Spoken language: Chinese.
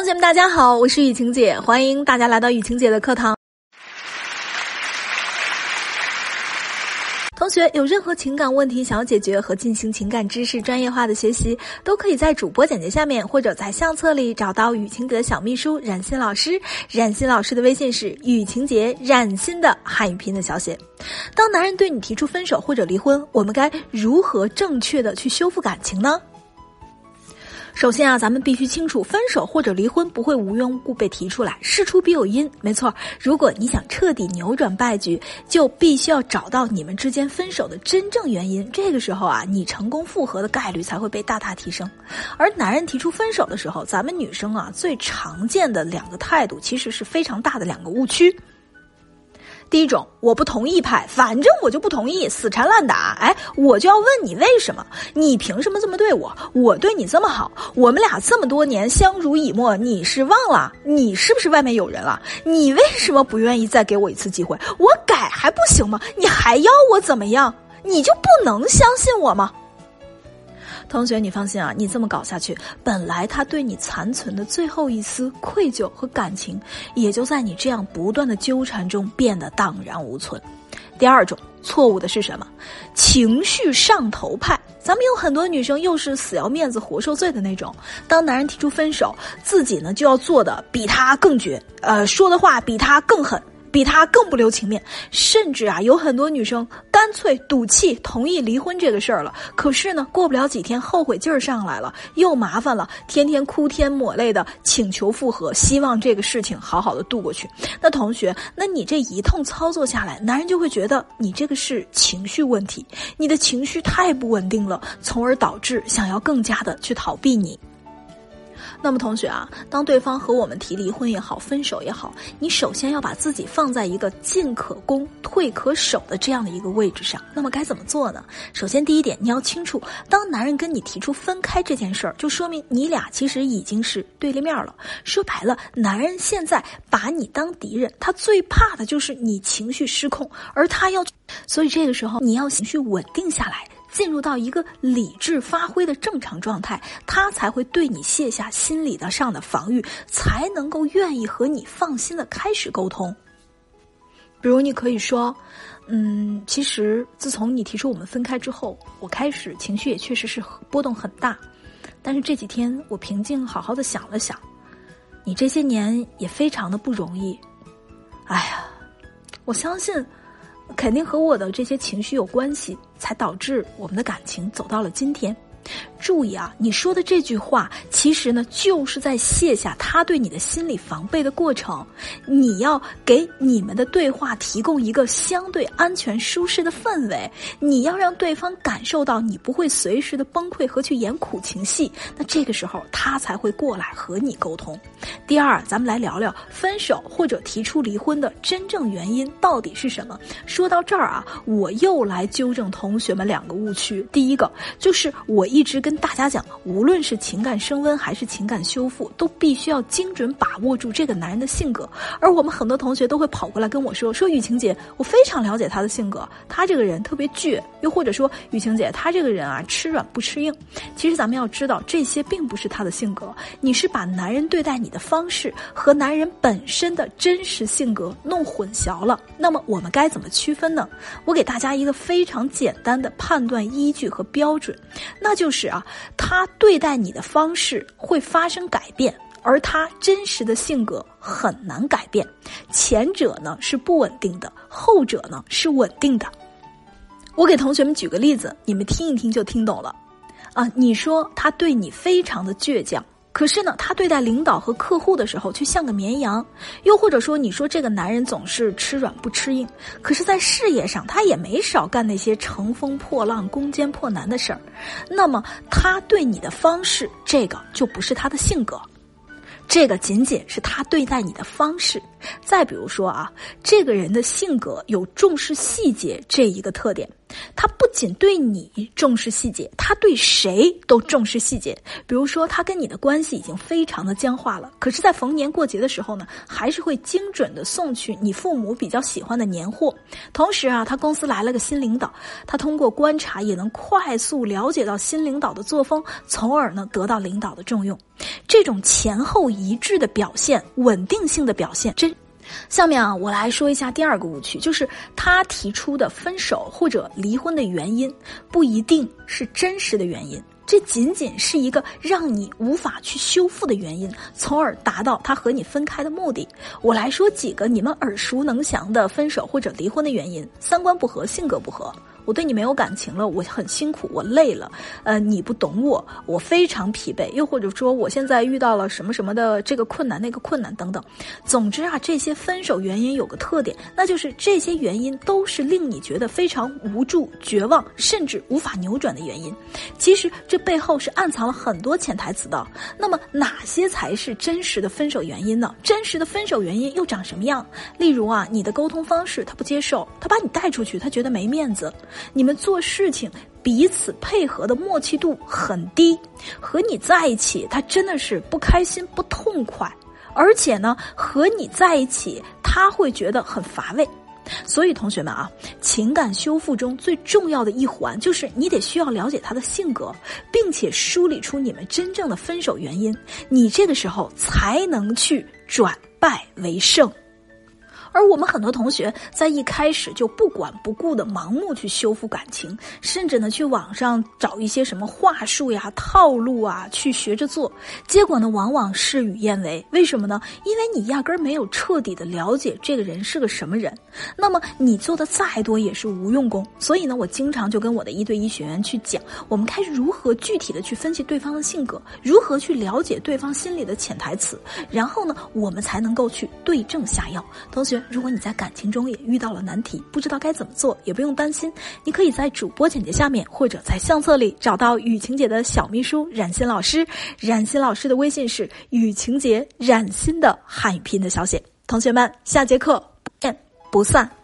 同学们，大家好，我是雨晴姐，欢迎大家来到雨晴姐的课堂。同学有任何情感问题想要解决和进行情感知识专业化的学习，都可以在主播简介下面或者在相册里找到雨晴姐的小秘书冉欣老师。冉欣老师的微信是雨晴姐冉欣的汉语拼音的小写。当男人对你提出分手或者离婚，我们该如何正确的去修复感情呢？首先啊，咱们必须清楚，分手或者离婚不会无缘无故被提出来，事出必有因。没错，如果你想彻底扭转败局，就必须要找到你们之间分手的真正原因。这个时候啊，你成功复合的概率才会被大大提升。而男人提出分手的时候，咱们女生啊最常见的两个态度，其实是非常大的两个误区。第一种，我不同意派，反正我就不同意，死缠烂打。哎，我就要问你为什么？你凭什么这么对我？我对你这么好，我们俩这么多年相濡以沫，你是忘了？你是不是外面有人了？你为什么不愿意再给我一次机会？我改还不行吗？你还要我怎么样？你就不能相信我吗？同学，你放心啊，你这么搞下去，本来他对你残存的最后一丝愧疚和感情，也就在你这样不断的纠缠中变得荡然无存。第二种错误的是什么？情绪上头派。咱们有很多女生又是死要面子活受罪的那种，当男人提出分手，自己呢就要做的比他更绝，呃，说的话比他更狠。比他更不留情面，甚至啊，有很多女生干脆赌气同意离婚这个事儿了。可是呢，过不了几天，后悔劲儿上来了，又麻烦了，天天哭天抹泪的请求复合，希望这个事情好好的度过去。那同学，那你这一通操作下来，男人就会觉得你这个是情绪问题，你的情绪太不稳定了，从而导致想要更加的去逃避你。那么，同学啊，当对方和我们提离婚也好，分手也好，你首先要把自己放在一个进可攻、退可守的这样的一个位置上。那么该怎么做呢？首先，第一点，你要清楚，当男人跟你提出分开这件事儿，就说明你俩其实已经是对立面了。说白了，男人现在把你当敌人，他最怕的就是你情绪失控，而他要，所以这个时候你要情绪稳定下来。进入到一个理智发挥的正常状态，他才会对你卸下心理的上的防御，才能够愿意和你放心的开始沟通。比如，你可以说：“嗯，其实自从你提出我们分开之后，我开始情绪也确实是波动很大。但是这几天我平静好好的想了想，你这些年也非常的不容易。哎呀，我相信。”肯定和我的这些情绪有关系，才导致我们的感情走到了今天。注意啊，你说的这句话，其实呢，就是在卸下他对你的心理防备的过程。你要给你们的对话提供一个相对安全、舒适的氛围。你要让对方感受到你不会随时的崩溃和去演苦情戏。那这个时候，他才会过来和你沟通。第二，咱们来聊聊分手或者提出离婚的真正原因到底是什么。说到这儿啊，我又来纠正同学们两个误区。第一个就是我一直跟。大家讲，无论是情感升温还是情感修复，都必须要精准把握住这个男人的性格。而我们很多同学都会跑过来跟我说：“说雨晴姐，我非常了解他的性格，他这个人特别倔。”又或者说：“雨晴姐，他这个人啊，吃软不吃硬。”其实咱们要知道，这些并不是他的性格，你是把男人对待你的方式和男人本身的真实性格弄混淆了。那么我们该怎么区分呢？我给大家一个非常简单的判断依据和标准，那就就是啊。他对待你的方式会发生改变，而他真实的性格很难改变。前者呢是不稳定的，后者呢是稳定的。我给同学们举个例子，你们听一听就听懂了。啊，你说他对你非常的倔强。可是呢，他对待领导和客户的时候却像个绵羊，又或者说，你说这个男人总是吃软不吃硬，可是，在事业上他也没少干那些乘风破浪、攻坚破难的事儿。那么，他对你的方式，这个就不是他的性格，这个仅仅是他对待你的方式。再比如说啊，这个人的性格有重视细节这一个特点。他不仅对你重视细节，他对谁都重视细节。比如说，他跟你的关系已经非常的僵化了，可是，在逢年过节的时候呢，还是会精准的送去你父母比较喜欢的年货。同时啊，他公司来了个新领导，他通过观察也能快速了解到新领导的作风，从而呢得到领导的重用。这种前后一致的表现，稳定性的表现，真。下面啊，我来说一下第二个误区，就是他提出的分手或者离婚的原因不一定是真实的原因，这仅仅是一个让你无法去修复的原因，从而达到他和你分开的目的。我来说几个你们耳熟能详的分手或者离婚的原因：三观不合，性格不合。我对你没有感情了，我很辛苦，我累了，呃，你不懂我，我非常疲惫，又或者说我现在遇到了什么什么的这个困难那个困难等等，总之啊，这些分手原因有个特点，那就是这些原因都是令你觉得非常无助、绝望，甚至无法扭转的原因。其实这背后是暗藏了很多潜台词的。那么哪些才是真实的分手原因呢？真实的分手原因又长什么样？例如啊，你的沟通方式他不接受，他把你带出去，他觉得没面子。你们做事情彼此配合的默契度很低，和你在一起他真的是不开心不痛快，而且呢和你在一起他会觉得很乏味。所以同学们啊，情感修复中最重要的一环就是你得需要了解他的性格，并且梳理出你们真正的分手原因，你这个时候才能去转败为胜。而我们很多同学在一开始就不管不顾的盲目去修复感情，甚至呢去网上找一些什么话术呀、套路啊去学着做，结果呢往往事与愿违。为什么呢？因为你压根儿没有彻底的了解这个人是个什么人，那么你做的再多也是无用功。所以呢，我经常就跟我的一对一学员去讲，我们该如何具体的去分析对方的性格，如何去了解对方心里的潜台词，然后呢，我们才能够去对症下药。同学。如果你在感情中也遇到了难题，不知道该怎么做，也不用担心，你可以在主播简介下面或者在相册里找到雨晴姐的小秘书冉欣老师。冉欣老师的微信是雨晴姐冉欣的汉语拼音的小写。同学们，下节课不见不散。